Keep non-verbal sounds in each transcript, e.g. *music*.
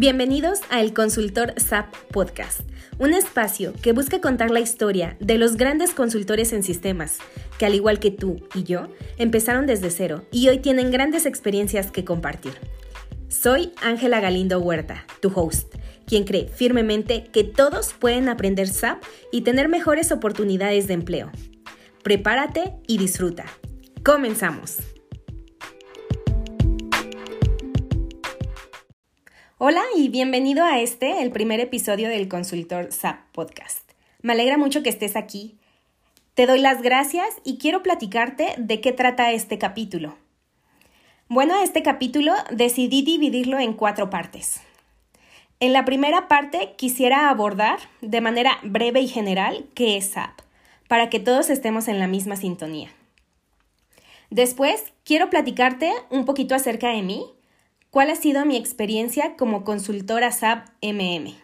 Bienvenidos a El Consultor SAP Podcast, un espacio que busca contar la historia de los grandes consultores en sistemas, que al igual que tú y yo, empezaron desde cero y hoy tienen grandes experiencias que compartir. Soy Ángela Galindo Huerta, tu host, quien cree firmemente que todos pueden aprender SAP y tener mejores oportunidades de empleo. Prepárate y disfruta. Comenzamos. Hola y bienvenido a este, el primer episodio del Consultor SAP Podcast. Me alegra mucho que estés aquí. Te doy las gracias y quiero platicarte de qué trata este capítulo. Bueno, este capítulo decidí dividirlo en cuatro partes. En la primera parte quisiera abordar de manera breve y general qué es SAP, para que todos estemos en la misma sintonía. Después quiero platicarte un poquito acerca de mí ¿Cuál ha sido mi experiencia como consultora SAP MM?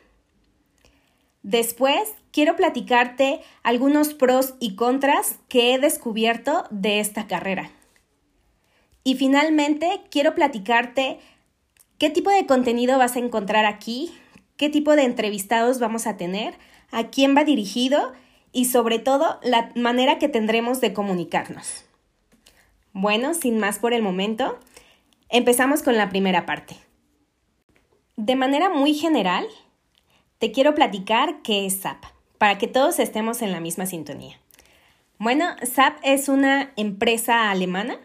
Después, quiero platicarte algunos pros y contras que he descubierto de esta carrera. Y finalmente, quiero platicarte qué tipo de contenido vas a encontrar aquí, qué tipo de entrevistados vamos a tener, a quién va dirigido y sobre todo la manera que tendremos de comunicarnos. Bueno, sin más por el momento, Empezamos con la primera parte. De manera muy general, te quiero platicar qué es SAP, para que todos estemos en la misma sintonía. Bueno, SAP es una empresa alemana.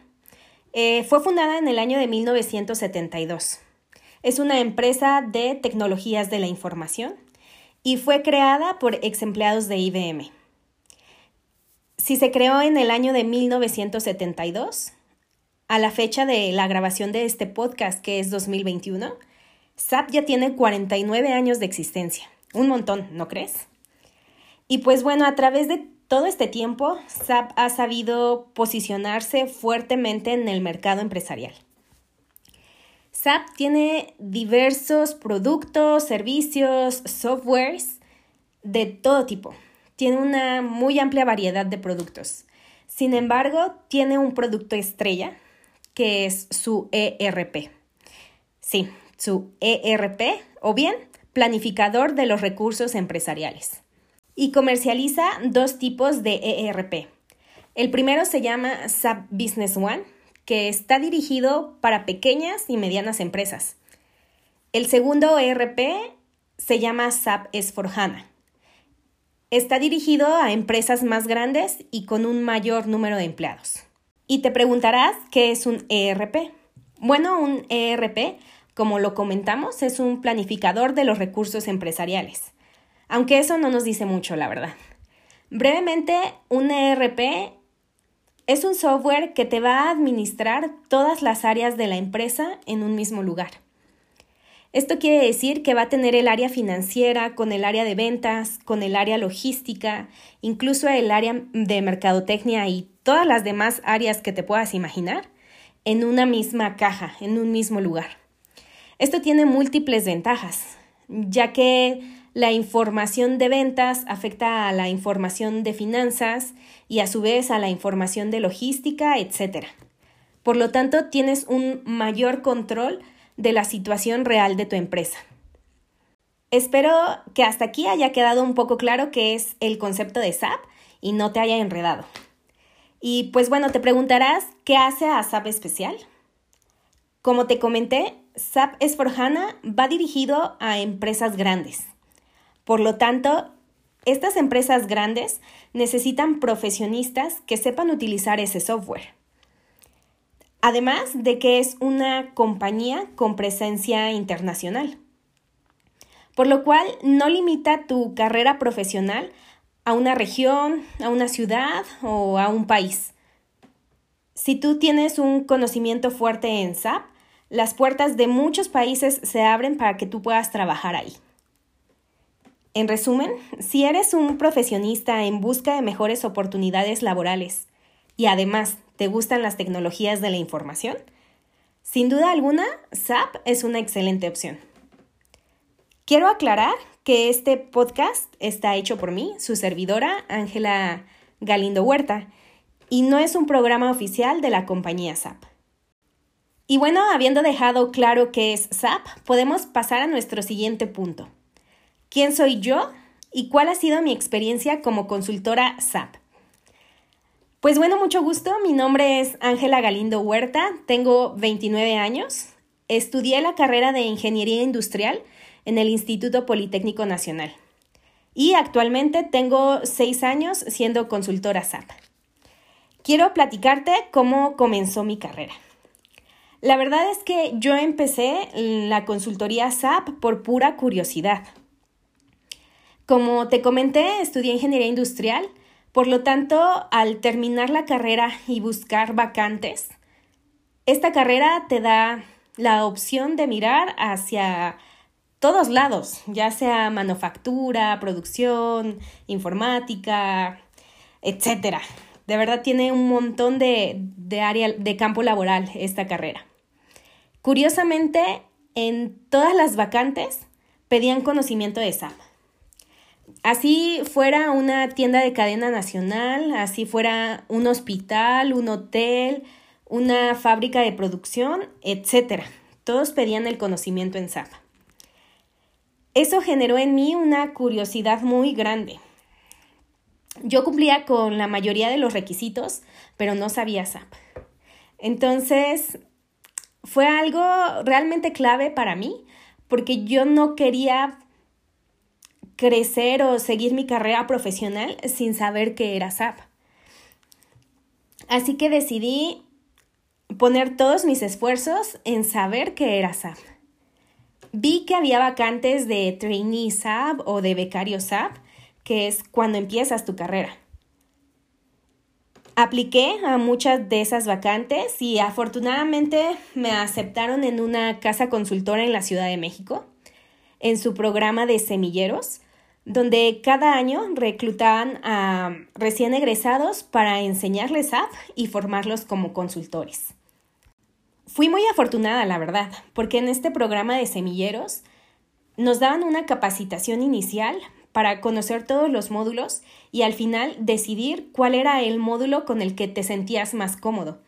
Eh, fue fundada en el año de 1972. Es una empresa de tecnologías de la información y fue creada por ex empleados de IBM. Si se creó en el año de 1972, a la fecha de la grabación de este podcast, que es 2021, SAP ya tiene 49 años de existencia. Un montón, ¿no crees? Y pues bueno, a través de todo este tiempo, SAP ha sabido posicionarse fuertemente en el mercado empresarial. SAP tiene diversos productos, servicios, softwares de todo tipo. Tiene una muy amplia variedad de productos. Sin embargo, tiene un producto estrella que es su ERP. Sí, su ERP o bien planificador de los recursos empresariales. Y comercializa dos tipos de ERP. El primero se llama SAP Business One, que está dirigido para pequeñas y medianas empresas. El segundo ERP se llama SAP S4HANA. Está dirigido a empresas más grandes y con un mayor número de empleados. Y te preguntarás qué es un ERP. Bueno, un ERP, como lo comentamos, es un planificador de los recursos empresariales. Aunque eso no nos dice mucho, la verdad. Brevemente, un ERP es un software que te va a administrar todas las áreas de la empresa en un mismo lugar. Esto quiere decir que va a tener el área financiera con el área de ventas, con el área logística, incluso el área de mercadotecnia y todas las demás áreas que te puedas imaginar en una misma caja, en un mismo lugar. Esto tiene múltiples ventajas, ya que la información de ventas afecta a la información de finanzas y a su vez a la información de logística, etc. Por lo tanto, tienes un mayor control de la situación real de tu empresa. Espero que hasta aquí haya quedado un poco claro qué es el concepto de SAP y no te haya enredado. Y pues bueno, te preguntarás, ¿qué hace a SAP especial? Como te comenté, SAP S4HANA va dirigido a empresas grandes. Por lo tanto, estas empresas grandes necesitan profesionistas que sepan utilizar ese software. Además de que es una compañía con presencia internacional. Por lo cual no limita tu carrera profesional a una región, a una ciudad o a un país. Si tú tienes un conocimiento fuerte en SAP, las puertas de muchos países se abren para que tú puedas trabajar ahí. En resumen, si eres un profesionista en busca de mejores oportunidades laborales y además te gustan las tecnologías de la información, sin duda alguna, SAP es una excelente opción. Quiero aclarar que este podcast está hecho por mí, su servidora, Ángela Galindo Huerta, y no es un programa oficial de la compañía SAP. Y bueno, habiendo dejado claro qué es SAP, podemos pasar a nuestro siguiente punto. ¿Quién soy yo y cuál ha sido mi experiencia como consultora SAP? Pues bueno, mucho gusto. Mi nombre es Ángela Galindo Huerta, tengo 29 años. Estudié la carrera de Ingeniería Industrial en el Instituto Politécnico Nacional. Y actualmente tengo 6 años siendo consultora SAP. Quiero platicarte cómo comenzó mi carrera. La verdad es que yo empecé la consultoría SAP por pura curiosidad. Como te comenté, estudié ingeniería industrial por lo tanto, al terminar la carrera y buscar vacantes, esta carrera te da la opción de mirar hacia todos lados, ya sea manufactura, producción, informática, etc. De verdad tiene un montón de, de área de campo laboral esta carrera. Curiosamente, en todas las vacantes pedían conocimiento de SAP así fuera una tienda de cadena nacional, así fuera un hospital, un hotel, una fábrica de producción, etc. Todos pedían el conocimiento en SAP. Eso generó en mí una curiosidad muy grande. Yo cumplía con la mayoría de los requisitos, pero no sabía SAP. Entonces, fue algo realmente clave para mí, porque yo no quería crecer o seguir mi carrera profesional sin saber qué era SAP. Así que decidí poner todos mis esfuerzos en saber qué era SAP. Vi que había vacantes de trainee SAP o de becario SAP, que es cuando empiezas tu carrera. Apliqué a muchas de esas vacantes y afortunadamente me aceptaron en una casa consultora en la Ciudad de México, en su programa de semilleros, donde cada año reclutaban a recién egresados para enseñarles app y formarlos como consultores. Fui muy afortunada, la verdad, porque en este programa de semilleros nos daban una capacitación inicial para conocer todos los módulos y al final decidir cuál era el módulo con el que te sentías más cómodo.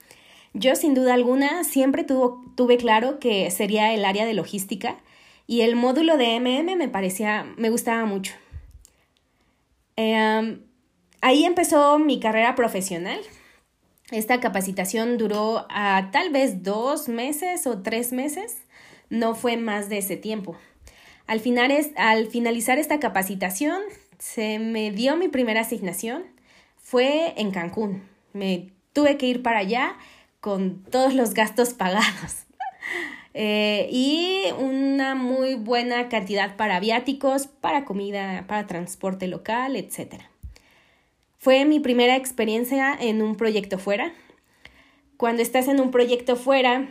Yo sin duda alguna siempre tuve claro que sería el área de logística y el módulo de MM me parecía, me gustaba mucho. Em, ahí empezó mi carrera profesional. Esta capacitación duró a tal vez dos meses o tres meses, no fue más de ese tiempo. Al, final al finalizar esta capacitación, se me dio mi primera asignación, fue en Cancún. Me tuve que ir para allá con todos los gastos pagados. *laughs* Eh, y una muy buena cantidad para viáticos, para comida, para transporte local, etc. Fue mi primera experiencia en un proyecto fuera. Cuando estás en un proyecto fuera,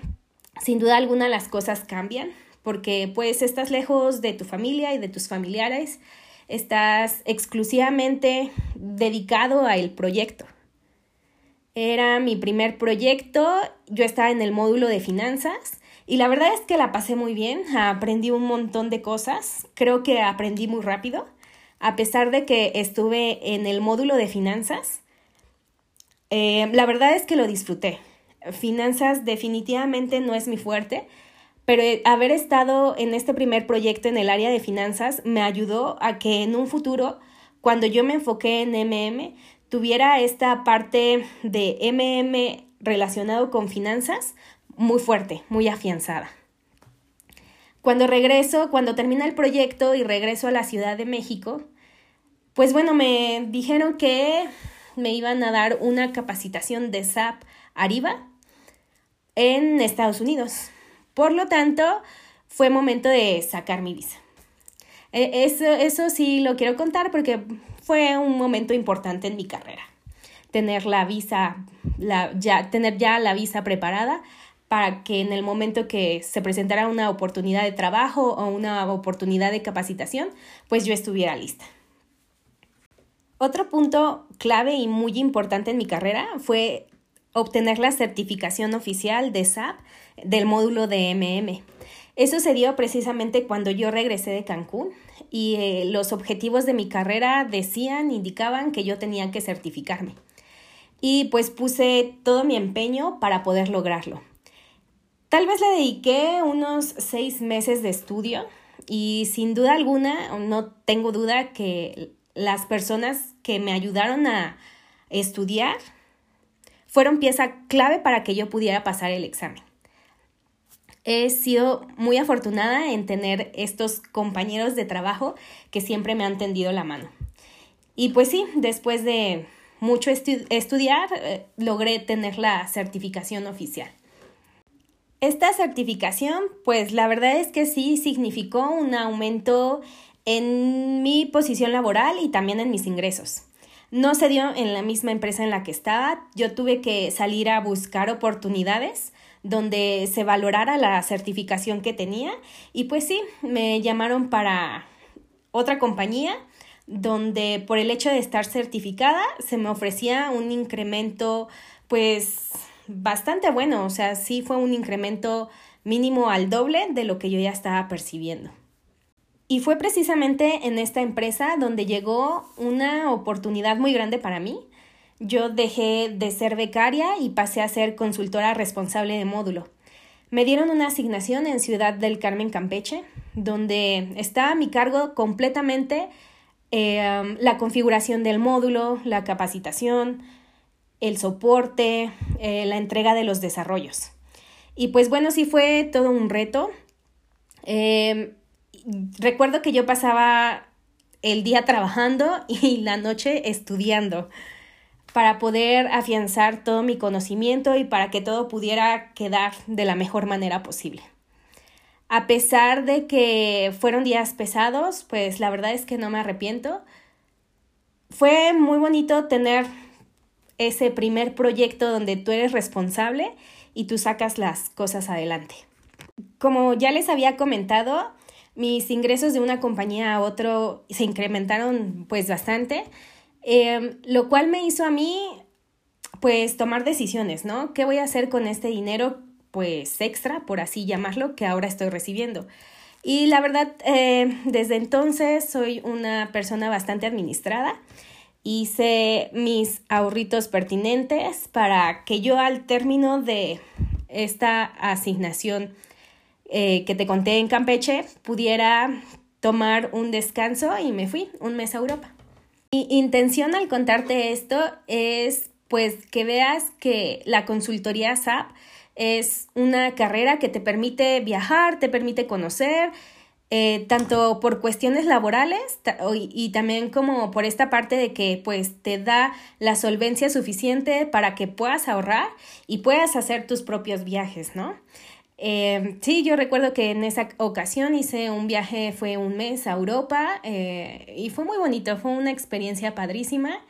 sin duda alguna las cosas cambian, porque pues estás lejos de tu familia y de tus familiares, estás exclusivamente dedicado al proyecto. Era mi primer proyecto, yo estaba en el módulo de finanzas y la verdad es que la pasé muy bien, aprendí un montón de cosas, creo que aprendí muy rápido, a pesar de que estuve en el módulo de finanzas. Eh, la verdad es que lo disfruté. Finanzas definitivamente no es mi fuerte, pero haber estado en este primer proyecto en el área de finanzas me ayudó a que en un futuro, cuando yo me enfoqué en MM, tuviera esta parte de MM relacionado con finanzas muy fuerte, muy afianzada. Cuando regreso, cuando termina el proyecto y regreso a la Ciudad de México, pues bueno, me dijeron que me iban a dar una capacitación de SAP Arriba en Estados Unidos. Por lo tanto, fue momento de sacar mi visa. E, eso, eso sí lo quiero contar porque fue un momento importante en mi carrera. Tener la visa, ya, tener ya la visa preparada para que en el momento que se presentara una oportunidad de trabajo o una oportunidad de capacitación, pues yo estuviera lista. Otro punto clave y muy importante en mi carrera fue obtener la certificación oficial de SAP del módulo de MM. Eso se dio precisamente cuando yo regresé de Cancún y eh, los objetivos de mi carrera decían, indicaban que yo tenía que certificarme. Y pues puse todo mi empeño para poder lograrlo. Tal vez le dediqué unos seis meses de estudio y sin duda alguna, no tengo duda que las personas que me ayudaron a estudiar fueron pieza clave para que yo pudiera pasar el examen. He sido muy afortunada en tener estos compañeros de trabajo que siempre me han tendido la mano. Y pues sí, después de mucho estudiar, eh, logré tener la certificación oficial. Esta certificación, pues la verdad es que sí significó un aumento en mi posición laboral y también en mis ingresos. No se dio en la misma empresa en la que estaba, yo tuve que salir a buscar oportunidades donde se valorara la certificación que tenía y pues sí, me llamaron para otra compañía donde por el hecho de estar certificada se me ofrecía un incremento pues bastante bueno, o sea, sí fue un incremento mínimo al doble de lo que yo ya estaba percibiendo. Y fue precisamente en esta empresa donde llegó una oportunidad muy grande para mí. Yo dejé de ser becaria y pasé a ser consultora responsable de módulo. Me dieron una asignación en Ciudad del Carmen Campeche, donde está a mi cargo completamente eh, la configuración del módulo, la capacitación, el soporte, eh, la entrega de los desarrollos. Y pues bueno, sí fue todo un reto. Em, recuerdo que yo pasaba el día trabajando *laughs* y la noche estudiando para poder afianzar todo mi conocimiento y para que todo pudiera quedar de la mejor manera posible. A pesar de que fueron días pesados, pues la verdad es que no me arrepiento. Fue muy bonito tener ese primer proyecto donde tú eres responsable y tú sacas las cosas adelante. Como ya les había comentado, mis ingresos de una compañía a otro se incrementaron pues bastante, em, lo cual me hizo a mí pues tomar decisiones, ¿no? ¿Qué voy a hacer con este dinero pues extra, por así llamarlo, que ahora estoy recibiendo? Y la verdad, eh, desde entonces soy una persona bastante administrada hice mis ahorritos pertinentes para que yo al término de esta asignación eh, que te conté en Campeche pudiera tomar un descanso y me fui un mes a Europa. Mi intención al contarte esto es pues que veas que la consultoría SAP es una carrera que te permite viajar, te permite conocer, eh, tanto por cuestiones laborales y también como por esta parte de que pues te da la solvencia suficiente para que puedas ahorrar y puedas hacer tus propios viajes, ¿no? Eh, sí, yo recuerdo que en esa ocasión hice un viaje, fue un mes a Europa eh, y fue muy bonito, fue una experiencia padrísima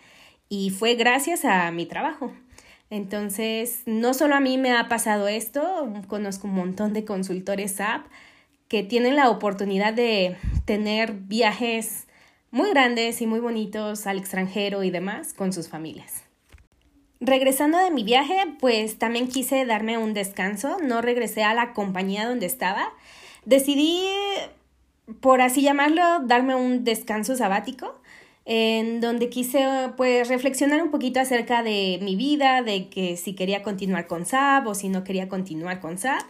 y fue gracias a mi trabajo. Entonces, no solo a mí me ha pasado esto, conozco un montón de consultores app que tienen la oportunidad de tener viajes muy grandes y muy bonitos al extranjero y demás con sus familias. Regresando de mi viaje, pues también quise darme un descanso, no regresé a la compañía donde estaba. Decidí, por así llamarlo, darme un descanso sabático, en donde quise pues reflexionar un poquito acerca de mi vida, de que si quería continuar con SAP o si no quería continuar con SAP.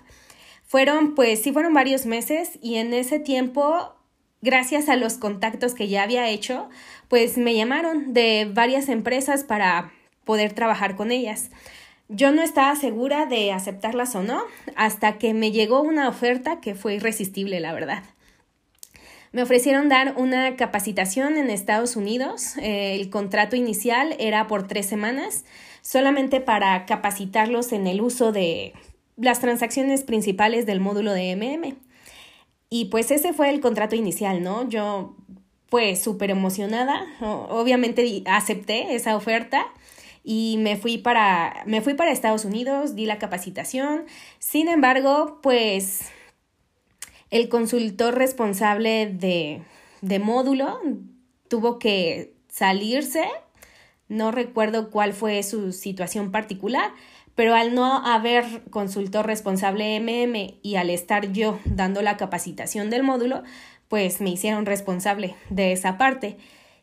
Fueron, pues sí, fueron varios meses y en ese tiempo, gracias a los contactos que ya había hecho, pues me llamaron de varias empresas para poder trabajar con ellas. Yo no estaba segura de aceptarlas o no, hasta que me llegó una oferta que fue irresistible, la verdad. Me ofrecieron dar una capacitación en Estados Unidos. Eh, el contrato inicial era por tres semanas, solamente para capacitarlos en el uso de las transacciones principales del módulo de MM. Y pues ese fue el contrato inicial, ¿no? Yo pues súper emocionada, obviamente acepté esa oferta y me fui para me fui para Estados Unidos, di la capacitación. Sin embargo, pues el consultor responsable de, de módulo tuvo que salirse. No recuerdo cuál fue su situación particular, pero al no haber consultor responsable MM y al estar yo dando la capacitación del módulo, pues me hicieron responsable de esa parte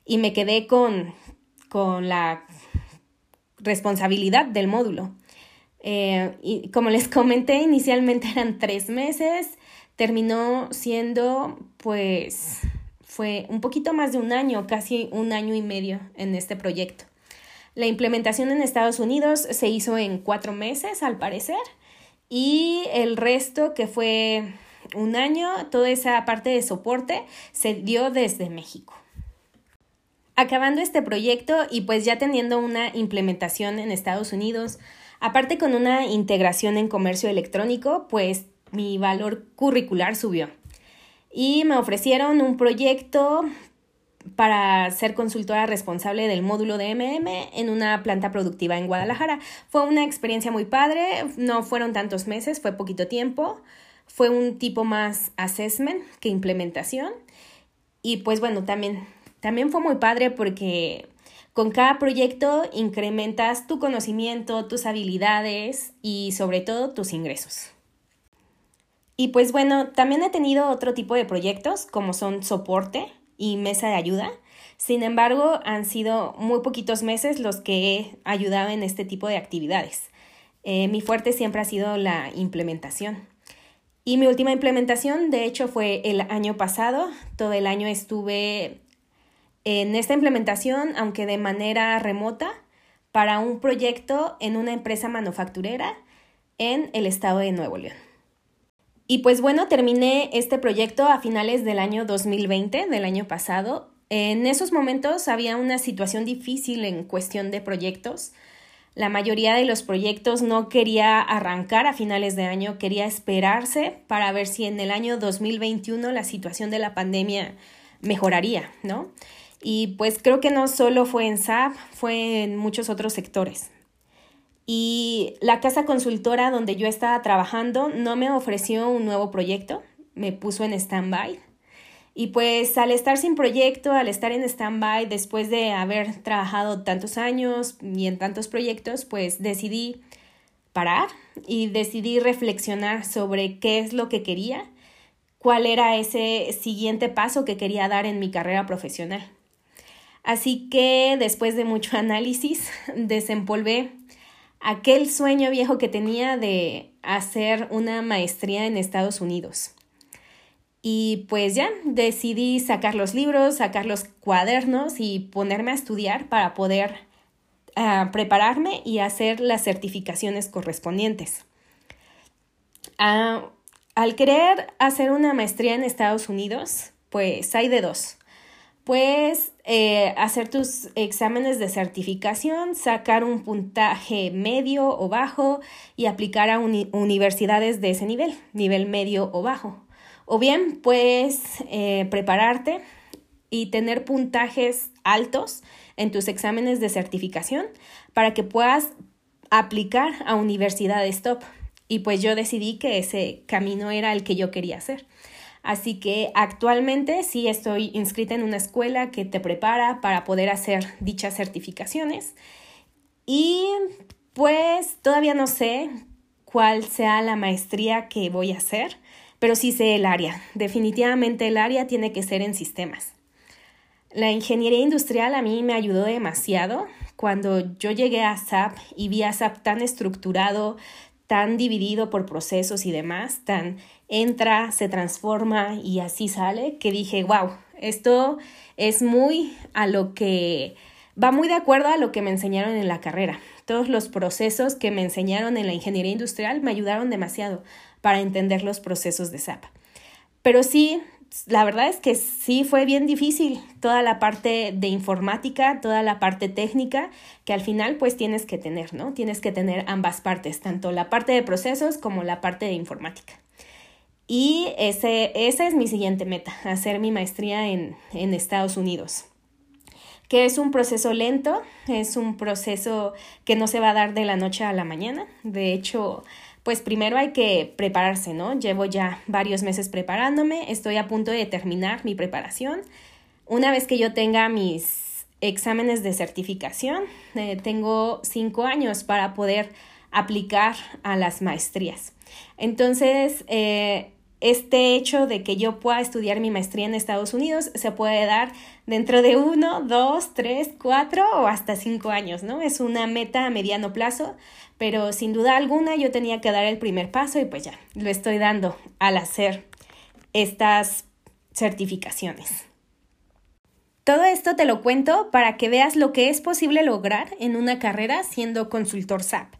y me quedé con, con la responsabilidad del módulo. Eh, y como les comenté, inicialmente *laughs* eran tres meses, terminó siendo pues fue un poquito más de un año, casi un año y medio en este proyecto. La implementación en Estados Unidos se hizo en cuatro meses, al parecer, y el resto, que fue un año, toda esa parte de soporte se dio desde México. Acabando este proyecto y pues ya teniendo una implementación en Estados Unidos, aparte con una integración en comercio electrónico, pues mi valor curricular subió. Y me ofrecieron un proyecto para ser consultora responsable del módulo de MM en una planta productiva en Guadalajara. Fue una experiencia muy padre, no fueron tantos meses, fue poquito tiempo, fue un tipo más assessment que implementación. Y pues bueno, también, también fue muy padre porque con cada proyecto incrementas tu conocimiento, tus habilidades y sobre todo tus ingresos. Y pues bueno, también he tenido otro tipo de proyectos como son soporte y mesa de ayuda. Sin embargo, han sido muy poquitos meses los que he ayudado en este tipo de actividades. Eh, mi fuerte siempre ha sido la implementación. Y mi última implementación, de hecho, fue el año pasado. Todo el año estuve en esta implementación, aunque de manera remota, para un proyecto en una empresa manufacturera en el estado de Nuevo León. Y pues bueno, terminé este proyecto a finales del año 2020, del año pasado. En esos momentos había una situación difícil en cuestión de proyectos. La mayoría de los proyectos no quería arrancar a finales de año, quería esperarse para ver si en el año 2021 la situación de la pandemia mejoraría, ¿no? Y pues creo que no solo fue en SAP, fue en muchos otros sectores y la casa consultora donde yo estaba trabajando no me ofreció un nuevo proyecto, me puso en stand-by. Y pues al estar sin proyecto, al estar en stand-by, después de haber trabajado tantos años y en tantos proyectos, pues decidí parar y decidí reflexionar sobre qué es lo que quería, cuál era ese siguiente paso que quería dar en mi carrera profesional. Así que después de mucho *laughs* análisis, desempolvé aquel sueño viejo que tenía de hacer una maestría en Estados Unidos. Y pues ya decidí sacar los libros, sacar los cuadernos y ponerme a estudiar para poder ah, prepararme y hacer las certificaciones correspondientes. Ah, al querer hacer una maestría en Estados Unidos, pues hay de dos puedes eh, hacer tus exámenes de certificación, sacar un puntaje medio o bajo y aplicar a universidades de ese nivel, nivel medio o bajo. O bien puedes eh, prepararte y tener puntajes altos en tus exámenes de certificación para que puedas aplicar a universidades top. Y pues yo decidí que ese camino era el que yo quería hacer. Así que actualmente sí estoy inscrita en una escuela que te prepara para poder hacer dichas certificaciones. Y pues todavía no sé cuál sea la maestría que voy a hacer, pero sí sé el área. Definitivamente el área tiene que ser en sistemas. La ingeniería industrial a mí me ayudó demasiado cuando yo llegué a SAP y vi a SAP tan estructurado, tan dividido por procesos y demás, tan entra, se transforma y así sale, que dije, wow, esto es muy a lo que va muy de acuerdo a lo que me enseñaron en la carrera. Todos los procesos que me enseñaron en la ingeniería industrial me ayudaron demasiado para entender los procesos de SAP. Pero sí, la verdad es que sí fue bien difícil toda la parte de informática, toda la parte técnica, que al final pues tienes que tener, ¿no? Tienes que tener ambas partes, tanto la parte de procesos como la parte de informática. Y ese, esa es mi siguiente meta, *laughs* hacer mi maestría en, en Estados Unidos que es un proceso lento, es un proceso que no se va a dar de la noche a la mañana. De hecho, pues primero hay que prepararse, ¿no? Llevo ya varios meses preparándome, estoy a punto de terminar mi preparación. Una vez que yo tenga mis exámenes de certificación, eh, tengo cinco años para poder aplicar a las maestrías. Entonces, eh, este hecho de que yo pueda estudiar mi maestría en Estados Unidos se puede dar dentro de uno, dos, tres, cuatro o hasta cinco años, ¿no? Es una meta a mediano plazo, pero sin duda alguna yo tenía que dar el primer paso y pues ya, lo estoy dando al hacer estas certificaciones. Todo esto te lo cuento para que veas lo que es posible lograr en una carrera siendo consultor SAP.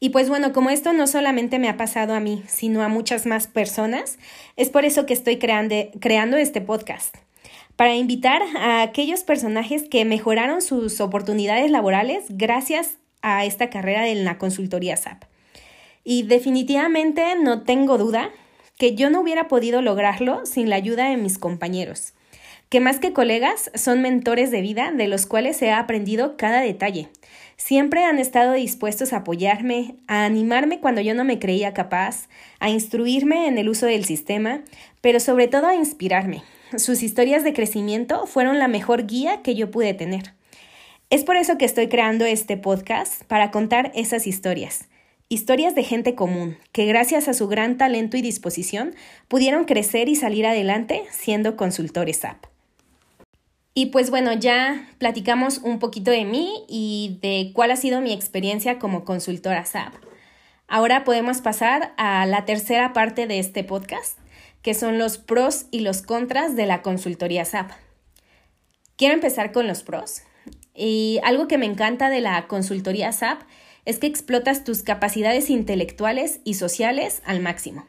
Y pues bueno, como esto no solamente me ha pasado a mí, sino a muchas más personas, es por eso que estoy creando, este podcast. Para invitar a aquellos personajes que mejoraron sus oportunidades laborales gracias a esta carrera de la consultoría SAP. Y definitivamente no tengo duda que yo no hubiera podido lograrlo sin la ayuda de mis compañeros, que más que colegas son mentores de vida de los cuales ha aprendido cada detalle Siempre han estado dispuestos a apoyarme, a animarme cuando yo no me creía capaz, a instruirme en el uso del sistema, pero sobre todo a inspirarme. Sus historias de crecimiento fueron la mejor guía que yo pude tener. Es por eso que estoy creando este podcast, para contar esas historias. Historias de gente común, que gracias a su gran talento y disposición pudieron crecer y salir adelante siendo consultores SAP. Y pues bueno, ya platicamos un poquito de mí y de cuál ha sido mi experiencia como consultora SAP. Ahora podemos pasar a la tercera parte de este podcast, que son los pros y los contras de la consultoría SAP. Quiero empezar con los pros. Y algo que me encanta de la consultoría SAP es que explotas tus capacidades intelectuales y sociales al máximo.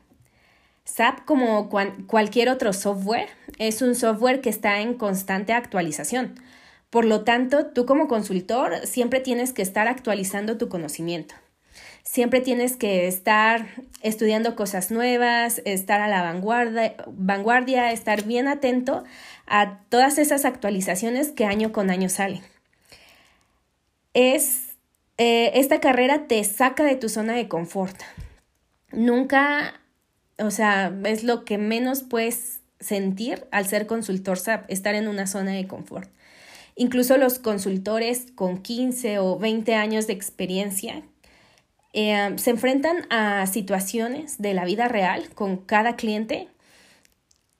SAP, como cualquier otro software, es un software que está en constante actualización. Por lo tanto, tú como consultor siempre tienes que estar actualizando tu conocimiento. Siempre tienes que estar estudiando cosas nuevas, estar a la vanguardia, estar bien atento a todas esas actualizaciones que año con año salen. Es, eh, esta carrera te saca de tu zona de confort. Nunca o sea, es lo que menos puedes sentir al ser consultor SAP, estar en una zona de confort. Incluso los consultores con 15 o 20 años de experiencia eh, se enfrentan a situaciones de la vida real con cada cliente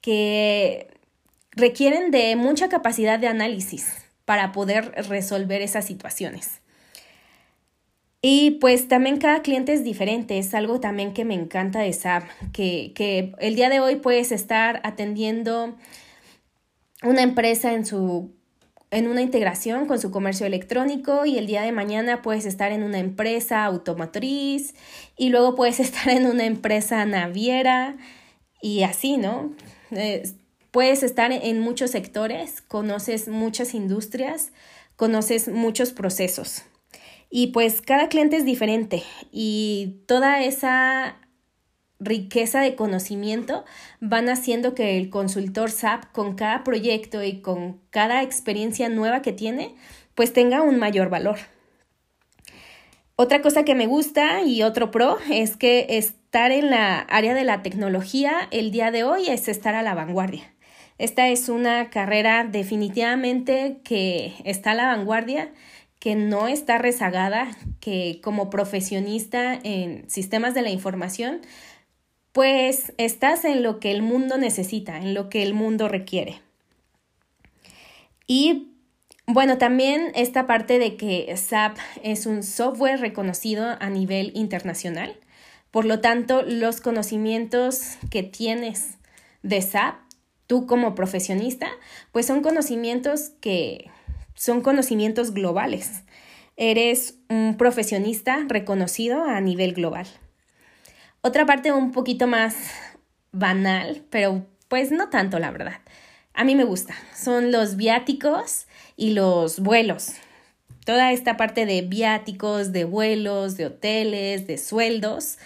que requieren de mucha capacidad de análisis para poder resolver esas situaciones. Y pues también cada cliente es diferente, es algo también que me encanta de SAP, que, que el día de hoy puedes estar atendiendo una empresa en su en una integración con su comercio electrónico y el día de mañana puedes estar en una empresa automotriz y luego puedes *laughs* estar en una empresa naviera y así, ¿no? puedes estar en muchos sectores, conoces muchas industrias, conoces muchos procesos. Y pues cada cliente es diferente y toda esa riqueza de conocimiento van haciendo que el consultor SAP con cada proyecto y con cada experiencia nueva que tiene, pues tenga un mayor valor. Otra cosa que me gusta y otro pro es que estar en la área de la tecnología el día de hoy es estar a la vanguardia. Esta es una carrera definitivamente que está a la vanguardia que no está rezagada, que como profesionista en sistemas de la información, pues estás en lo que el mundo necesita, en lo que el mundo requiere. Y bueno, también esta parte de que SAP es un software reconocido a nivel internacional. Por lo tanto, los conocimientos que tienes de SAP, tú como profesionista, pues son conocimientos que son conocimientos globales. Eres un profesionista reconocido a nivel global. Otra parte un poquito más banal, pero pues no tanto, la verdad. A mí me gusta. Son los viáticos y los vuelos. Toda esta parte de viáticos, de vuelos, de hoteles, de sueldos,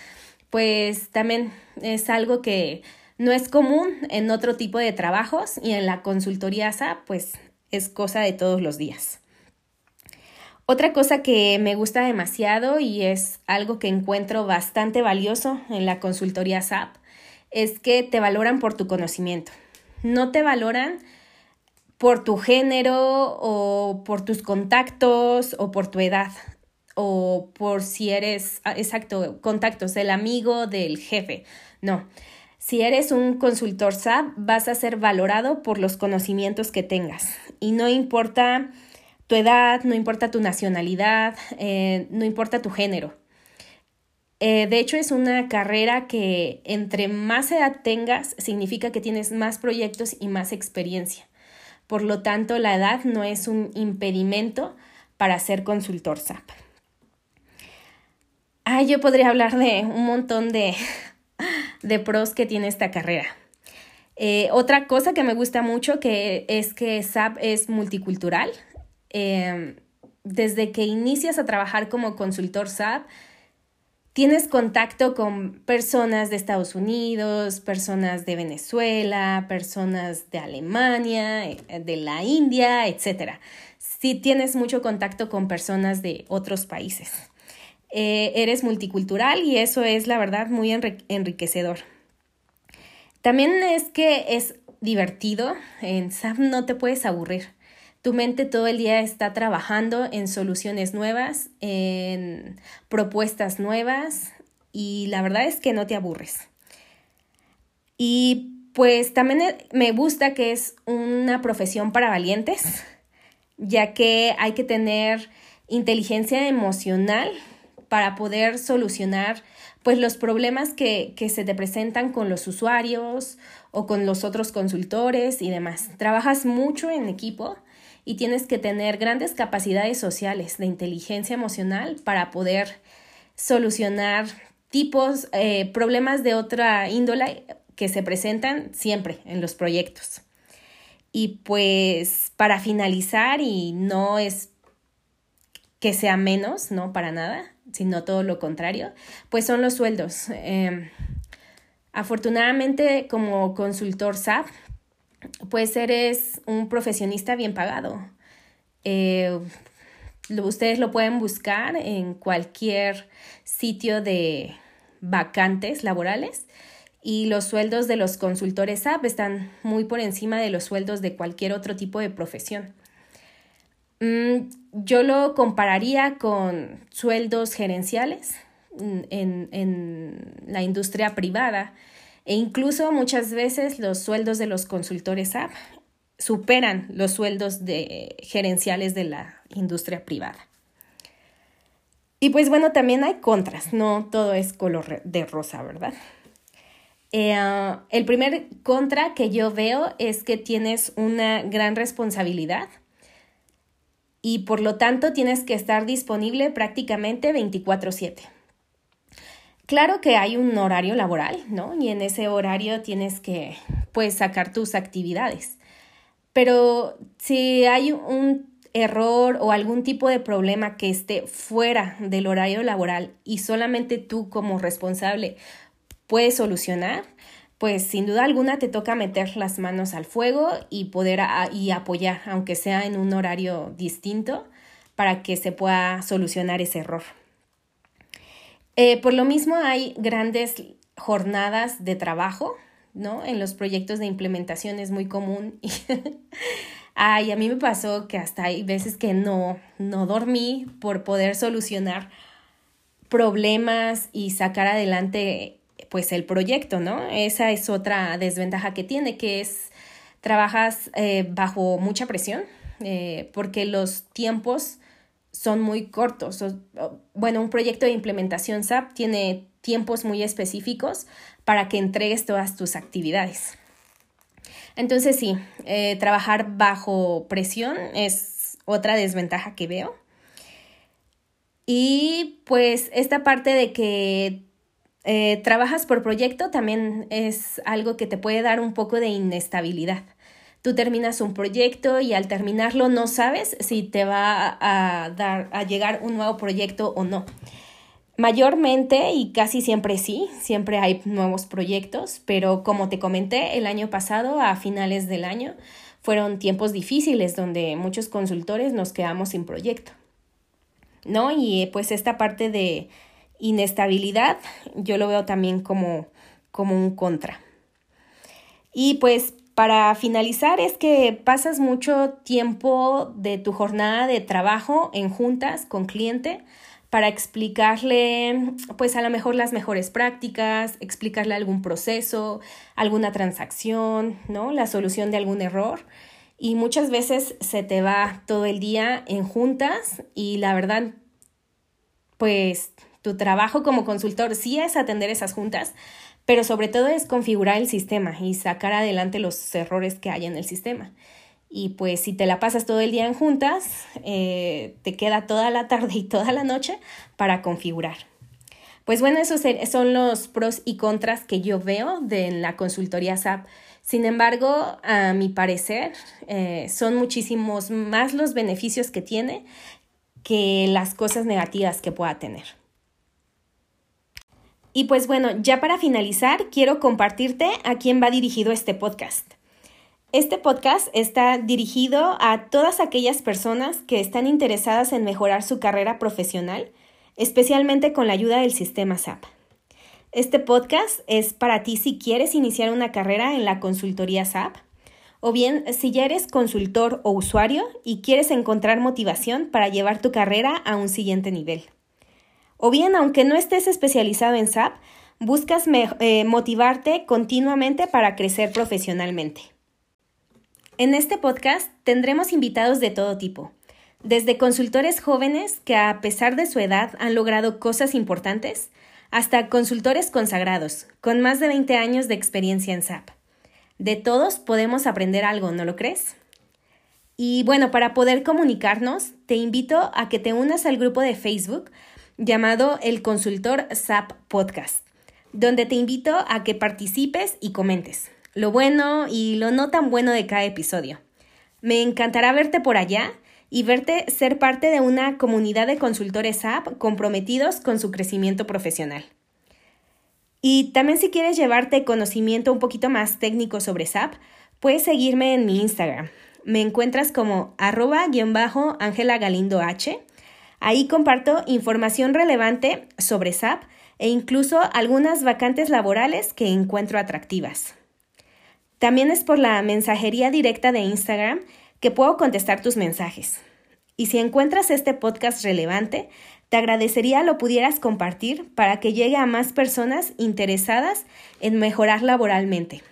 pues también es algo que no es común en otro tipo de trabajos y en la consultoría SA, pues es cosa de todos los días. Otra cosa que me gusta demasiado y es algo que encuentro bastante valioso en la consultoría SAP es que te valoran por tu conocimiento. No te valoran por tu género o por tus contactos o por tu edad o por si eres, ah, exacto, contactos, el amigo del jefe. No, Si eres un consultor SAP, vas a ser valorado por los conocimientos que tengas. Y no importa tu edad, no importa tu nacionalidad, eh, no importa tu género. Eh, de hecho, es una carrera que entre más edad tengas, significa que tienes más proyectos y más experiencia. Por lo tanto, la edad no es un impedimento para ser consultor SAP. Ah, yo podría hablar de un montón de, de pros que tiene esta carrera. Eh, otra cosa que me gusta mucho que es que SAP es multicultural. Em, desde que inicias a trabajar como consultor SAP, tienes contacto con personas de Estados Unidos, personas de Venezuela, personas de Alemania, eh, de la India, etc. Sí tienes mucho contacto con personas de otros países. Eh, eres multicultural y eso es la verdad muy enriquecedor. También es que es divertido, en SAP no te puedes aburrir. Tu mente todo el día está trabajando en soluciones nuevas, en propuestas nuevas y la verdad es que no te aburres. Y pues también me gusta que es una profesión para valientes, ya que hay que tener inteligencia emocional para poder solucionar pues los problemas que, que, se te presentan con los usuarios o con los otros consultores y demás. Trabajas mucho en equipo y tienes que tener grandes capacidades sociales de inteligencia emocional para poder solucionar tipos, eh, problemas de otra índole que se presentan siempre en los proyectos. Y pues para finalizar, y no es que sea menos, no para nada, sino todo lo contrario, pues son los sueldos. Em, afortunadamente, como consultor SAP, pues eres un profesionista bien pagado. Eh, ustedes lo pueden buscar en cualquier sitio de vacantes laborales y los sueldos de los consultores SAP están muy por encima de los sueldos de cualquier otro tipo de profesión. Mm, yo lo compararía con sueldos gerenciales en, en, la industria privada e incluso muchas veces los sueldos de los consultores SAP superan los sueldos de gerenciales de la industria privada. Y pues bueno, también hay contras, no todo es color de rosa, ¿verdad? Eh, el primer contra que yo veo es que tienes una gran responsabilidad y por lo tanto tienes que estar disponible prácticamente 24/7. Claro que hay un horario laboral, ¿no? Y en ese horario tienes que, pues, sacar tus actividades. Pero si hay un error o algún tipo de problema que esté fuera del horario laboral y solamente tú como responsable puedes solucionar, pues sin duda alguna te toca meter las manos al fuego y poder y apoyar, aunque sea en un horario distinto, para que se pueda solucionar ese error. Eh, por lo mismo hay grandes jornadas de trabajo, ¿no? En los proyectos de implementación es muy común. *laughs* Ay, a mí me pasó que hasta hay veces que no, no dormí por poder solucionar problemas y sacar adelante pues el proyecto, ¿no? Esa es otra desventaja que tiene, que es trabajas eh, bajo mucha presión, eh, porque los tiempos son muy cortos. bueno, un proyecto de implementación SAP tiene tiempos muy específicos para que entregues todas tus actividades. Entonces sí, eh, trabajar bajo presión es otra desventaja que veo. Y pues esta parte de que eh, trabajas por proyecto también es algo que te puede dar un poco de inestabilidad. Tú terminas un proyecto y al terminarlo no sabes si te va a, dar a llegar un nuevo proyecto o no. Mayormente y casi siempre sí, siempre hay nuevos proyectos, pero como te comenté, el año pasado, a finales del año, fueron tiempos difíciles donde muchos consultores nos quedamos sin proyecto. ¿No? Y pues esta parte de inestabilidad yo lo veo también como, como un contra. Y pues para finalizar es que pasas mucho tiempo de tu jornada de trabajo en juntas con cliente para explicarle, pues a lo mejor las mejores prácticas, explicarle algún proceso, alguna transacción, ¿no? La solución de algún error. Y muchas veces se te va todo el día en juntas y la verdad, pues tu trabajo como consultor sí es atender esas juntas, pero sobre todo es configurar el sistema y sacar adelante los errores que hay en el sistema. Y pues si te la pasas todo el día en juntas, eh, te queda toda la tarde y toda la noche para configurar. Pues bueno, esos son los pros y contras que yo veo de la consultoría SAP. Sin embargo, a mi parecer, eh, son muchísimos más los beneficios que tiene que las cosas negativas que pueda tener. Y pues bueno, ya para finalizar, quiero compartirte a quién va dirigido este podcast. Este podcast está dirigido a todas aquellas personas que están interesadas en mejorar su carrera profesional, especialmente con la ayuda del sistema SAP. Este podcast es para ti si quieres iniciar una carrera en la consultoría SAP, o bien si ya eres consultor o usuario y quieres encontrar motivación para llevar tu carrera a un siguiente nivel. O bien, aunque no estés especializado en SAP, buscas eh, motivarte continuamente para crecer profesionalmente. En este podcast tendremos invitados de todo tipo, desde consultores jóvenes que a pesar de su edad han logrado cosas importantes, hasta consultores consagrados, con más de 20 años de experiencia en SAP. De todos podemos aprender algo, ¿no lo crees? Y bueno, para poder comunicarnos, te invito a que te unas al grupo de Facebook llamado El Consultor SAP Podcast, donde te invito a que participes y comentes lo bueno y lo no tan bueno de cada episodio. Me encantará verte por allá y verte ser parte de una comunidad de consultores app comprometidos con su crecimiento profesional. Y también si quieres llevarte conocimiento un poquito más técnico sobre SAP, puedes seguirme en mi Instagram. Me encuentras como arroba-angela galindo h. Ahí comparto información relevante sobre SAP e incluso algunas vacantes laborales que encuentro atractivas. También es por la mensajería directa de Instagram que puedo contestar tus mensajes. Y si encuentras este podcast relevante, te agradecería lo pudieras compartir para que llegue a más personas interesadas en mejorar laboralmente.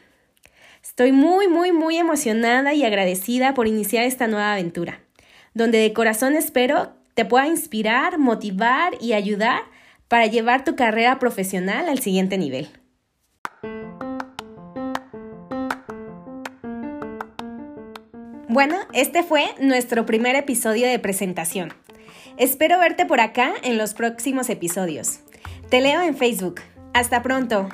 Estoy muy, muy, muy emocionada y agradecida por iniciar esta nueva aventura, donde de corazón espero te pueda inspirar, motivar y ayudar para llevar tu carrera profesional al siguiente nivel. Bueno, este fue nuestro primer episodio de presentación. Espero verte por acá en los próximos episodios. Te leo en Facebook. Hasta pronto.